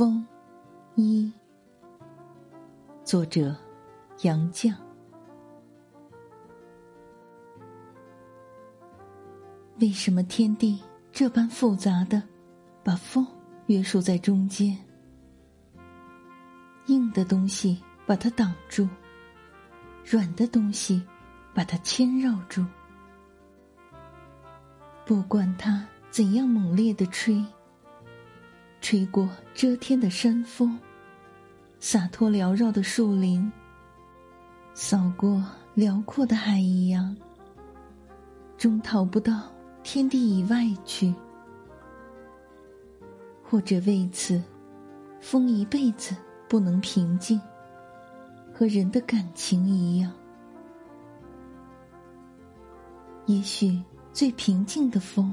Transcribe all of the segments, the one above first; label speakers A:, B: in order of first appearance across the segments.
A: 风，一。作者：杨绛。为什么天地这般复杂的把风约束在中间？硬的东西把它挡住，软的东西把它牵绕住。不管它怎样猛烈的吹。吹过遮天的山峰，洒脱缭绕的树林，扫过辽阔的海洋，终逃不到天地以外去。或者为此，风一辈子不能平静，和人的感情一样。也许最平静的风，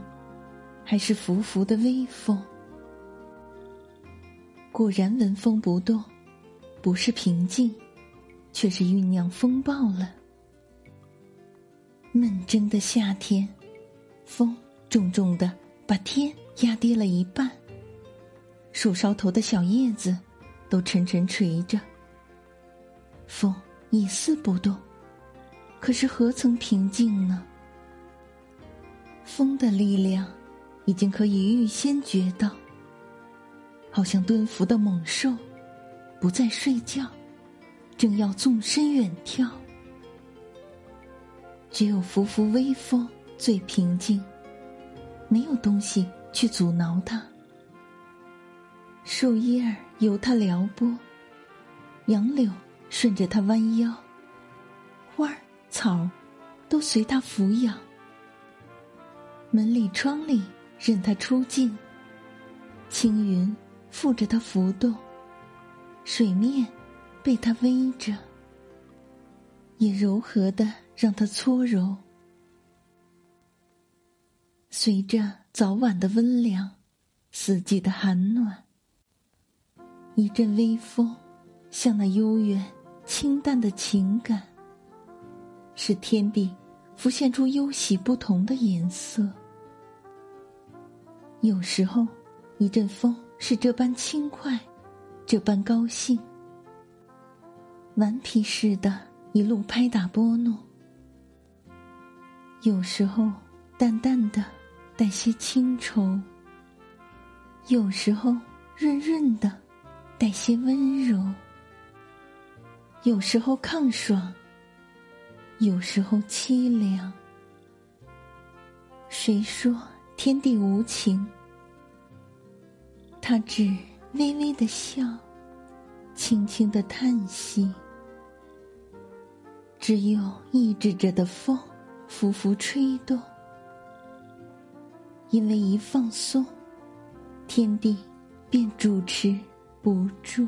A: 还是浮浮的微风。果然纹风不动，不是平静，却是酝酿风暴了。闷蒸的夏天，风重重的把天压低了一半。树梢头的小叶子都沉沉垂着。风一丝不动，可是何曾平静呢？风的力量，已经可以预先觉到。好像蹲伏的猛兽，不再睡觉，正要纵身远跳。只有浮浮微风最平静，没有东西去阻挠它。树叶儿由它撩拨，杨柳顺着它弯腰，花儿草儿都随它抚养。门里窗里任它出进，青云。附着它浮动，水面被它偎着，也柔和的让它搓揉。随着早晚的温凉，四季的寒暖，一阵微风，像那悠远清淡的情感，使天地浮现出忧喜不同的颜色。有时候，一阵风。是这般轻快，这般高兴，顽皮似的，一路拍打拨弄。有时候淡淡的，带些清愁；有时候润润的，带些温柔；有时候抗爽，有时候凄凉。谁说天地无情？他只微微的笑，轻轻的叹息。只有抑制着的风，浮浮吹动。因为一放松，天地便主持不住。